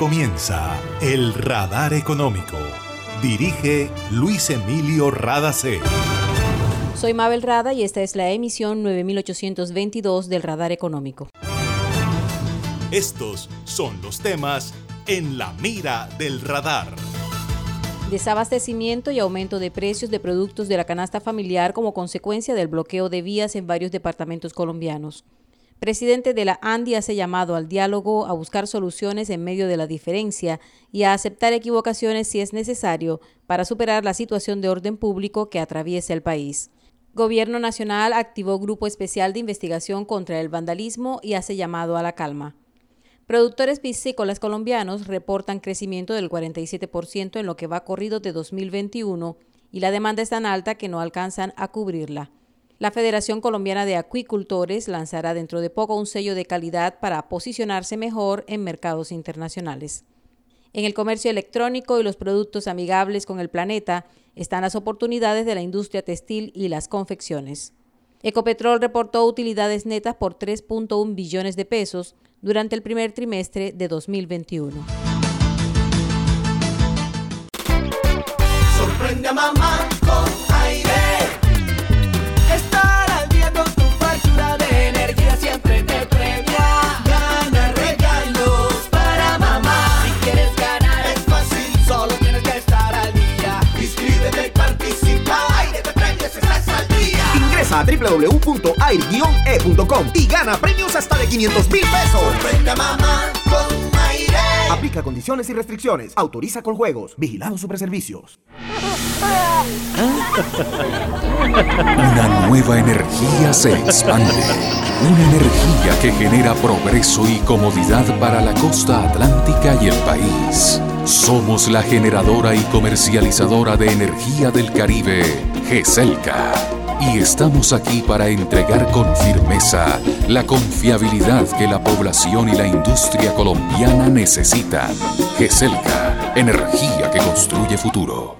comienza El Radar Económico. Dirige Luis Emilio Radacé. Soy Mabel Rada y esta es la emisión 9822 del Radar Económico. Estos son los temas en la mira del radar. Desabastecimiento y aumento de precios de productos de la canasta familiar como consecuencia del bloqueo de vías en varios departamentos colombianos presidente de la ANDI hace llamado al diálogo, a buscar soluciones en medio de la diferencia y a aceptar equivocaciones si es necesario para superar la situación de orden público que atraviesa el país. Gobierno Nacional activó grupo especial de investigación contra el vandalismo y hace llamado a la calma. Productores piscícolas colombianos reportan crecimiento del 47% en lo que va corrido de 2021 y la demanda es tan alta que no alcanzan a cubrirla. La Federación Colombiana de Acuicultores lanzará dentro de poco un sello de calidad para posicionarse mejor en mercados internacionales. En el comercio electrónico y los productos amigables con el planeta están las oportunidades de la industria textil y las confecciones. Ecopetrol reportó utilidades netas por 3.1 billones de pesos durante el primer trimestre de 2021. Sorprende a mamá a www.air-e.com y gana premios hasta de 500 mil pesos. Aplica condiciones y restricciones. Autoriza con juegos. Vigilado sobre servicios. Una nueva energía se expande. Una energía que genera progreso y comodidad para la costa atlántica y el país. Somos la generadora y comercializadora de energía del Caribe, GESELCA y estamos aquí para entregar con firmeza la confiabilidad que la población y la industria colombiana necesitan. GESELCA, energía que construye futuro.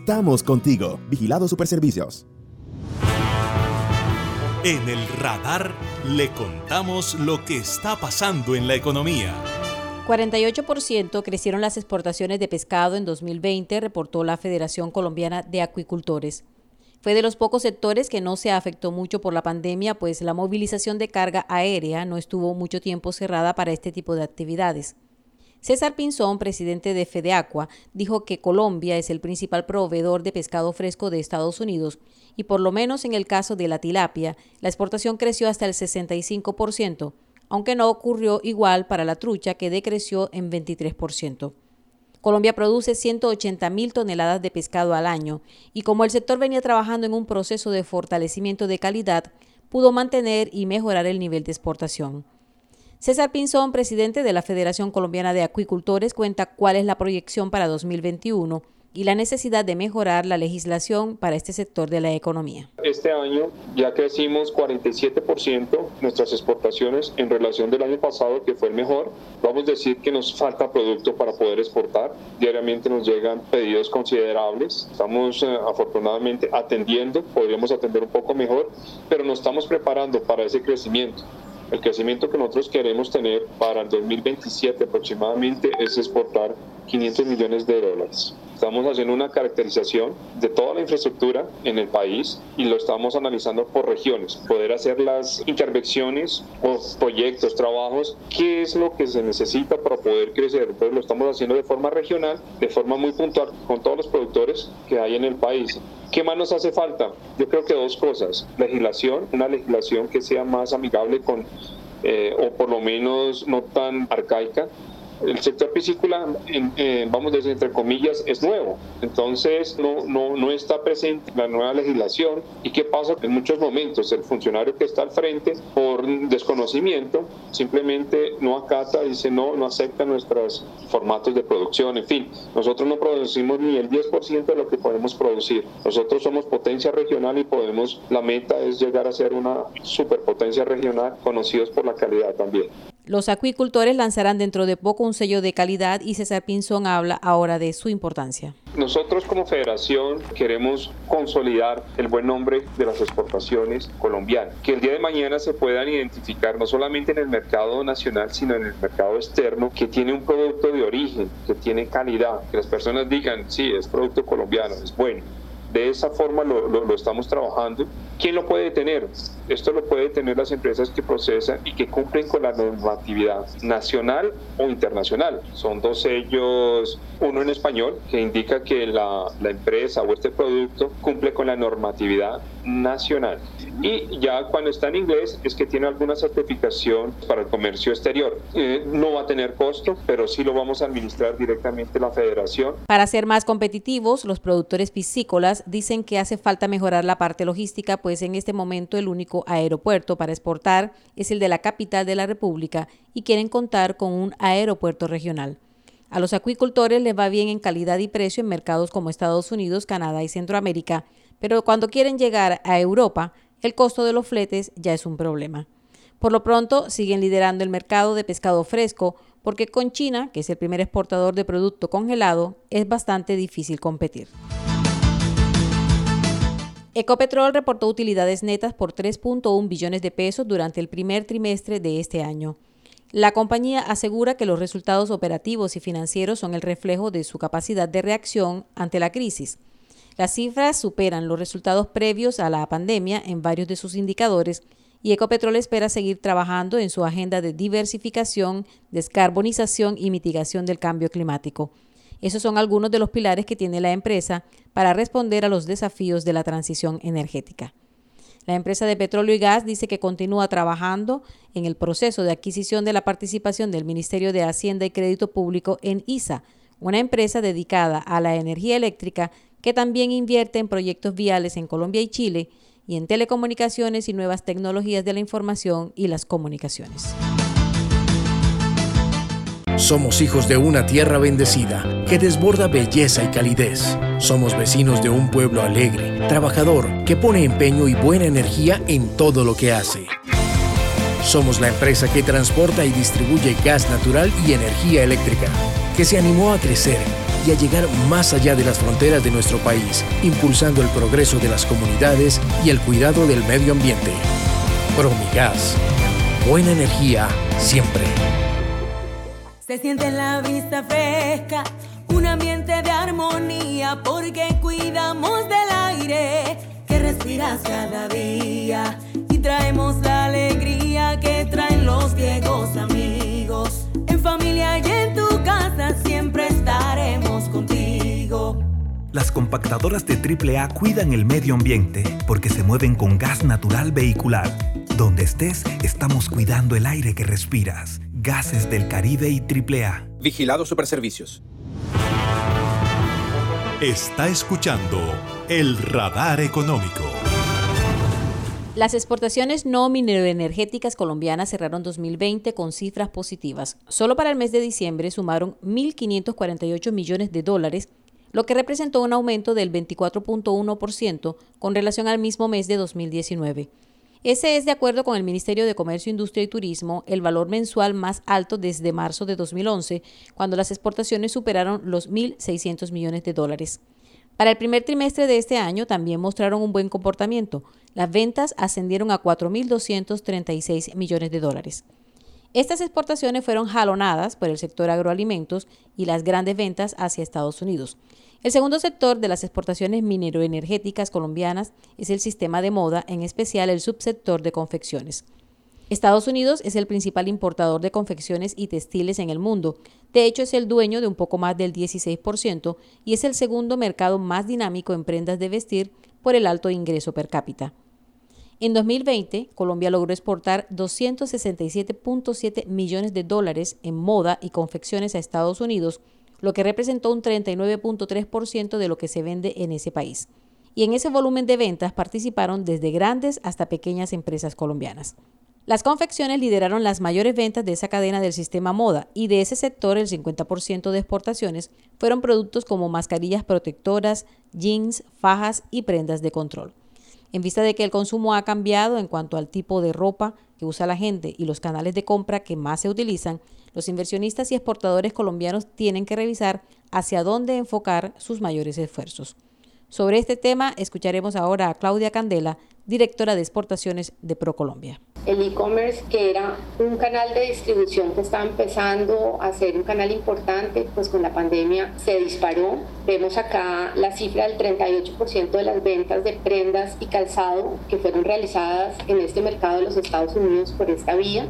Estamos contigo. Vigilado Superservicios. En el radar le contamos lo que está pasando en la economía. 48% crecieron las exportaciones de pescado en 2020, reportó la Federación Colombiana de Acuicultores. Fue de los pocos sectores que no se afectó mucho por la pandemia, pues la movilización de carga aérea no estuvo mucho tiempo cerrada para este tipo de actividades. César Pinzón, presidente de Fedeacua, dijo que Colombia es el principal proveedor de pescado fresco de Estados Unidos y por lo menos en el caso de la tilapia, la exportación creció hasta el 65%, aunque no ocurrió igual para la trucha que decreció en 23%. Colombia produce 180 mil toneladas de pescado al año y como el sector venía trabajando en un proceso de fortalecimiento de calidad, pudo mantener y mejorar el nivel de exportación. César Pinzón, presidente de la Federación Colombiana de Acuicultores, cuenta cuál es la proyección para 2021 y la necesidad de mejorar la legislación para este sector de la economía. Este año ya crecimos 47% nuestras exportaciones en relación del año pasado, que fue el mejor. Vamos a decir que nos falta producto para poder exportar. Diariamente nos llegan pedidos considerables. Estamos eh, afortunadamente atendiendo, podríamos atender un poco mejor, pero nos estamos preparando para ese crecimiento. El crecimiento que nosotros queremos tener para el 2027 aproximadamente es exportar 500 millones de dólares. Estamos haciendo una caracterización de toda la infraestructura en el país y lo estamos analizando por regiones, poder hacer las intervenciones o proyectos, trabajos, qué es lo que se necesita para poder crecer. Entonces lo estamos haciendo de forma regional, de forma muy puntual con todos los productores que hay en el país. ¿Qué más nos hace falta? Yo creo que dos cosas. Legislación, una legislación que sea más amigable con, eh, o por lo menos no tan arcaica el sector piscícola, vamos a decir entre comillas, es nuevo. Entonces no, no, no está presente la nueva legislación. ¿Y qué pasa? En muchos momentos el funcionario que está al frente, por desconocimiento, simplemente no acata, dice no, no acepta nuestros formatos de producción. En fin, nosotros no producimos ni el 10% de lo que podemos producir. Nosotros somos potencia regional y podemos, la meta es llegar a ser una superpotencia regional conocidos por la calidad también. Los acuicultores lanzarán dentro de poco un sello de calidad y César Pinzón habla ahora de su importancia. Nosotros como federación queremos consolidar el buen nombre de las exportaciones colombianas, que el día de mañana se puedan identificar no solamente en el mercado nacional, sino en el mercado externo, que tiene un producto de origen, que tiene calidad, que las personas digan, sí, es producto colombiano, es bueno. De esa forma lo, lo, estamos trabajando. ¿Quién lo puede tener? Esto lo puede tener las empresas que procesan y que cumplen con la normatividad nacional o internacional. Son dos sellos, uno en español, que indica que la, la empresa o este producto cumple con la normatividad nacional. Y ya cuando está en inglés es que tiene alguna certificación para el comercio exterior. Eh, no va a tener costo, pero sí lo vamos a administrar directamente la federación. Para ser más competitivos, los productores piscícolas dicen que hace falta mejorar la parte logística, pues en este momento el único aeropuerto para exportar es el de la capital de la República y quieren contar con un aeropuerto regional. A los acuicultores les va bien en calidad y precio en mercados como Estados Unidos, Canadá y Centroamérica, pero cuando quieren llegar a Europa, el costo de los fletes ya es un problema. Por lo pronto, siguen liderando el mercado de pescado fresco, porque con China, que es el primer exportador de producto congelado, es bastante difícil competir. Ecopetrol reportó utilidades netas por 3.1 billones de pesos durante el primer trimestre de este año. La compañía asegura que los resultados operativos y financieros son el reflejo de su capacidad de reacción ante la crisis. Las cifras superan los resultados previos a la pandemia en varios de sus indicadores y Ecopetrol espera seguir trabajando en su agenda de diversificación, descarbonización y mitigación del cambio climático. Esos son algunos de los pilares que tiene la empresa para responder a los desafíos de la transición energética. La empresa de petróleo y gas dice que continúa trabajando en el proceso de adquisición de la participación del Ministerio de Hacienda y Crédito Público en ISA, una empresa dedicada a la energía eléctrica que también invierte en proyectos viales en Colombia y Chile y en telecomunicaciones y nuevas tecnologías de la información y las comunicaciones. Somos hijos de una tierra bendecida que desborda belleza y calidez. Somos vecinos de un pueblo alegre, trabajador, que pone empeño y buena energía en todo lo que hace. Somos la empresa que transporta y distribuye gas natural y energía eléctrica, que se animó a crecer y a llegar más allá de las fronteras de nuestro país, impulsando el progreso de las comunidades y el cuidado del medio ambiente. Promigas. Buena energía siempre. Se siente la vista fresca, un ambiente de armonía, porque cuidamos del aire que respiras cada día y traemos la alegría que traen los viejos amigos. En familia casa siempre estaremos contigo. Las compactadoras de AAA cuidan el medio ambiente porque se mueven con gas natural vehicular. Donde estés, estamos cuidando el aire que respiras. Gases del Caribe y AAA. Vigilado Superservicios. Está escuchando el radar económico. Las exportaciones no mineroenergéticas colombianas cerraron 2020 con cifras positivas. Solo para el mes de diciembre sumaron 1.548 millones de dólares, lo que representó un aumento del 24.1% con relación al mismo mes de 2019. Ese es, de acuerdo con el Ministerio de Comercio, Industria y Turismo, el valor mensual más alto desde marzo de 2011, cuando las exportaciones superaron los 1.600 millones de dólares. Para el primer trimestre de este año también mostraron un buen comportamiento. Las ventas ascendieron a 4.236 millones de dólares. Estas exportaciones fueron jalonadas por el sector agroalimentos y las grandes ventas hacia Estados Unidos. El segundo sector de las exportaciones mineroenergéticas colombianas es el sistema de moda, en especial el subsector de confecciones. Estados Unidos es el principal importador de confecciones y textiles en el mundo. De hecho, es el dueño de un poco más del 16% y es el segundo mercado más dinámico en prendas de vestir por el alto ingreso per cápita. En 2020, Colombia logró exportar 267.7 millones de dólares en moda y confecciones a Estados Unidos, lo que representó un 39.3% de lo que se vende en ese país. Y en ese volumen de ventas participaron desde grandes hasta pequeñas empresas colombianas. Las confecciones lideraron las mayores ventas de esa cadena del sistema moda y de ese sector el 50% de exportaciones fueron productos como mascarillas protectoras, jeans, fajas y prendas de control. En vista de que el consumo ha cambiado en cuanto al tipo de ropa que usa la gente y los canales de compra que más se utilizan, los inversionistas y exportadores colombianos tienen que revisar hacia dónde enfocar sus mayores esfuerzos. Sobre este tema escucharemos ahora a Claudia Candela, directora de exportaciones de ProColombia. El e-commerce, que era un canal de distribución que estaba empezando a ser un canal importante, pues con la pandemia se disparó. Vemos acá la cifra del 38% de las ventas de prendas y calzado que fueron realizadas en este mercado de los Estados Unidos por esta vía.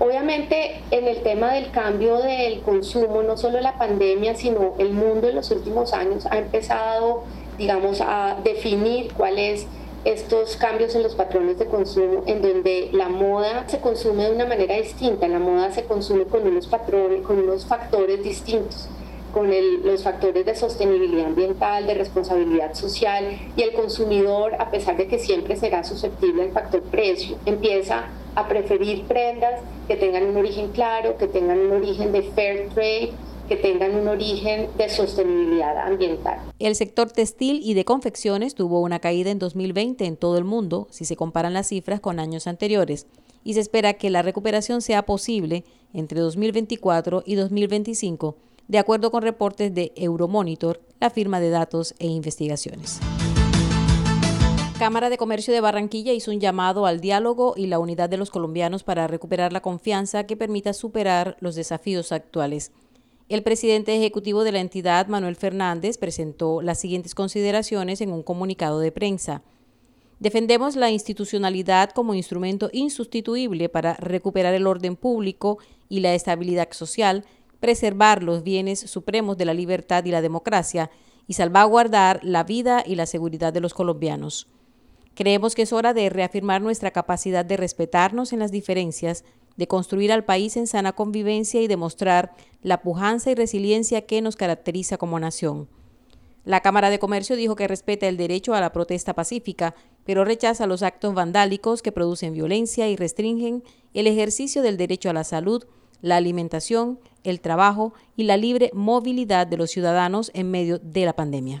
Obviamente en el tema del cambio del consumo, no solo la pandemia, sino el mundo en los últimos años ha empezado, digamos, a definir cuál es estos cambios en los patrones de consumo en donde la moda se consume de una manera distinta, la moda se consume con unos patrones, con unos factores distintos con los factores de sostenibilidad ambiental, de responsabilidad social y el consumidor, a pesar de que siempre será susceptible al factor precio, empieza a preferir prendas que tengan un origen claro, que tengan un origen de fair trade, que tengan un origen de sostenibilidad ambiental. El sector textil y de confecciones tuvo una caída en 2020 en todo el mundo, si se comparan las cifras con años anteriores, y se espera que la recuperación sea posible entre 2024 y 2025, de acuerdo con reportes de Euromonitor, la firma de datos e investigaciones. Cámara de Comercio de Barranquilla hizo un llamado al diálogo y la unidad de los colombianos para recuperar la confianza que permita superar los desafíos actuales. El presidente ejecutivo de la entidad, Manuel Fernández, presentó las siguientes consideraciones en un comunicado de prensa. Defendemos la institucionalidad como instrumento insustituible para recuperar el orden público y la estabilidad social, preservar los bienes supremos de la libertad y la democracia y salvaguardar la vida y la seguridad de los colombianos. Creemos que es hora de reafirmar nuestra capacidad de respetarnos en las diferencias de construir al país en sana convivencia y demostrar la pujanza y resiliencia que nos caracteriza como nación. La Cámara de Comercio dijo que respeta el derecho a la protesta pacífica, pero rechaza los actos vandálicos que producen violencia y restringen el ejercicio del derecho a la salud, la alimentación, el trabajo y la libre movilidad de los ciudadanos en medio de la pandemia.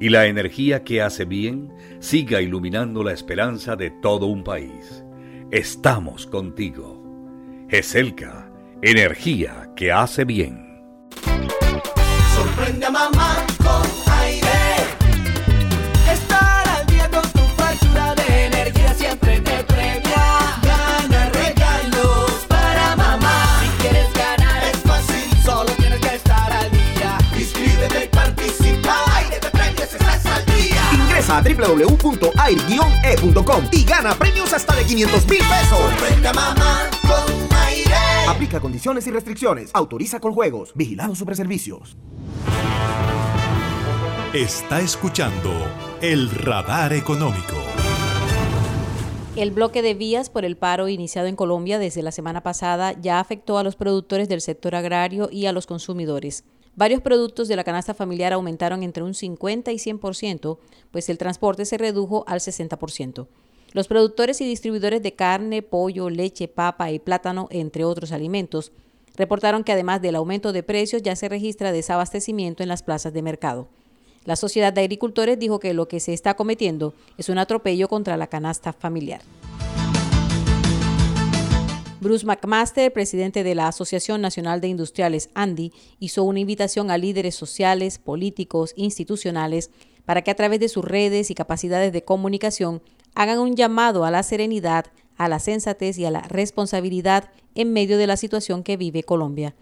y la energía que hace bien siga iluminando la esperanza de todo un país. Estamos contigo. GESELCA, energía que hace bien. Sorprende mamá y gana premios hasta de 500 mil pesos. Sorprende a mamá con Aplica condiciones y restricciones. Autoriza con juegos. Vigilado Superservicios. Está escuchando el radar económico. El bloque de vías por el paro iniciado en Colombia desde la semana pasada ya afectó a los productores del sector agrario y a los consumidores. Varios productos de la canasta familiar aumentaron entre un 50 y 100%, pues el transporte se redujo al 60%. Los productores y distribuidores de carne, pollo, leche, papa y plátano, entre otros alimentos, reportaron que además del aumento de precios ya se registra desabastecimiento en las plazas de mercado. La Sociedad de Agricultores dijo que lo que se está cometiendo es un atropello contra la canasta familiar. Bruce McMaster, presidente de la Asociación Nacional de Industriales ANDI, hizo una invitación a líderes sociales, políticos, institucionales, para que a través de sus redes y capacidades de comunicación hagan un llamado a la serenidad, a la sensatez y a la responsabilidad en medio de la situación que vive Colombia.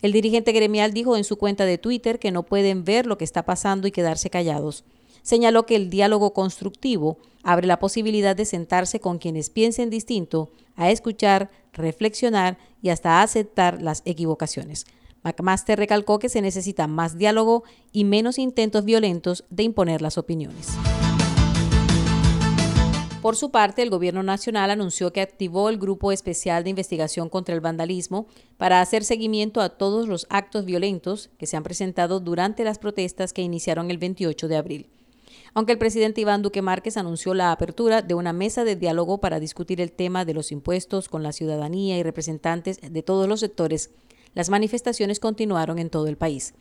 El dirigente gremial dijo en su cuenta de Twitter que no pueden ver lo que está pasando y quedarse callados. Señaló que el diálogo constructivo abre la posibilidad de sentarse con quienes piensen distinto, a escuchar, reflexionar y hasta aceptar las equivocaciones. McMaster recalcó que se necesita más diálogo y menos intentos violentos de imponer las opiniones. Por su parte, el Gobierno Nacional anunció que activó el Grupo Especial de Investigación contra el Vandalismo para hacer seguimiento a todos los actos violentos que se han presentado durante las protestas que iniciaron el 28 de abril. Aunque el presidente Iván Duque Márquez anunció la apertura de una mesa de diálogo para discutir el tema de los impuestos con la ciudadanía y representantes de todos los sectores, las manifestaciones continuaron en todo el país.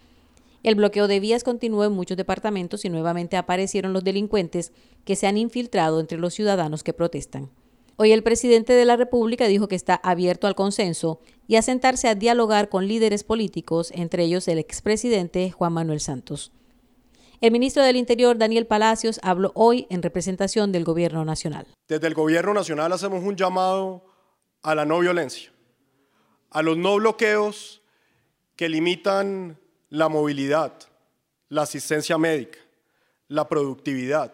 El bloqueo de vías continuó en muchos departamentos y nuevamente aparecieron los delincuentes que se han infiltrado entre los ciudadanos que protestan. Hoy el presidente de la República dijo que está abierto al consenso y a sentarse a dialogar con líderes políticos, entre ellos el expresidente Juan Manuel Santos. El ministro del Interior, Daniel Palacios, habló hoy en representación del Gobierno Nacional. Desde el Gobierno Nacional hacemos un llamado a la no violencia, a los no bloqueos que limitan la movilidad, la asistencia médica, la productividad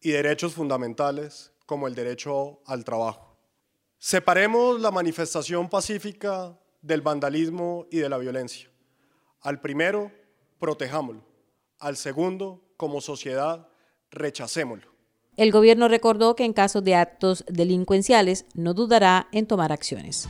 y derechos fundamentales como el derecho al trabajo. Separemos la manifestación pacífica del vandalismo y de la violencia. Al primero, protejámoslo. Al segundo, como sociedad, rechacémoslo. El gobierno recordó que en casos de actos delincuenciales no dudará en tomar acciones.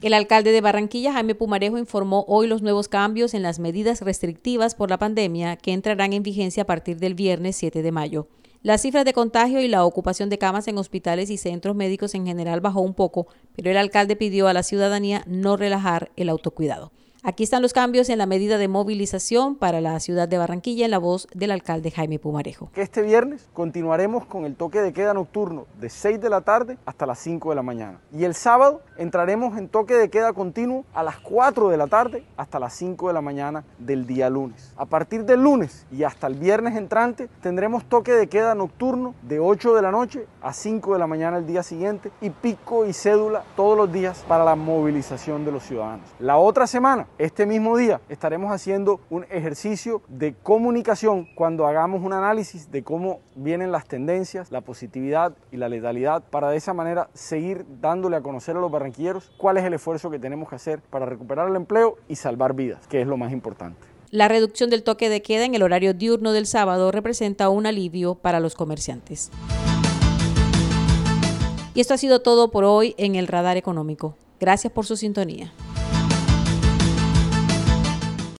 El alcalde de Barranquilla, Jaime Pumarejo, informó hoy los nuevos cambios en las medidas restrictivas por la pandemia que entrarán en vigencia a partir del viernes 7 de mayo. Las cifras de contagio y la ocupación de camas en hospitales y centros médicos en general bajó un poco, pero el alcalde pidió a la ciudadanía no relajar el autocuidado. Aquí están los cambios en la medida de movilización para la ciudad de Barranquilla en la voz del alcalde Jaime Pumarejo. Este viernes continuaremos con el toque de queda nocturno de 6 de la tarde hasta las 5 de la mañana. Y el sábado entraremos en toque de queda continuo a las 4 de la tarde hasta las 5 de la mañana del día lunes. A partir del lunes y hasta el viernes entrante tendremos toque de queda nocturno de 8 de la noche a 5 de la mañana el día siguiente y pico y cédula todos los días para la movilización de los ciudadanos. La otra semana este mismo día estaremos haciendo un ejercicio de comunicación cuando hagamos un análisis de cómo vienen las tendencias, la positividad y la letalidad para de esa manera seguir dándole a conocer a los barranquilleros cuál es el esfuerzo que tenemos que hacer para recuperar el empleo y salvar vidas, que es lo más importante. La reducción del toque de queda en el horario diurno del sábado representa un alivio para los comerciantes. Y esto ha sido todo por hoy en el Radar Económico. Gracias por su sintonía.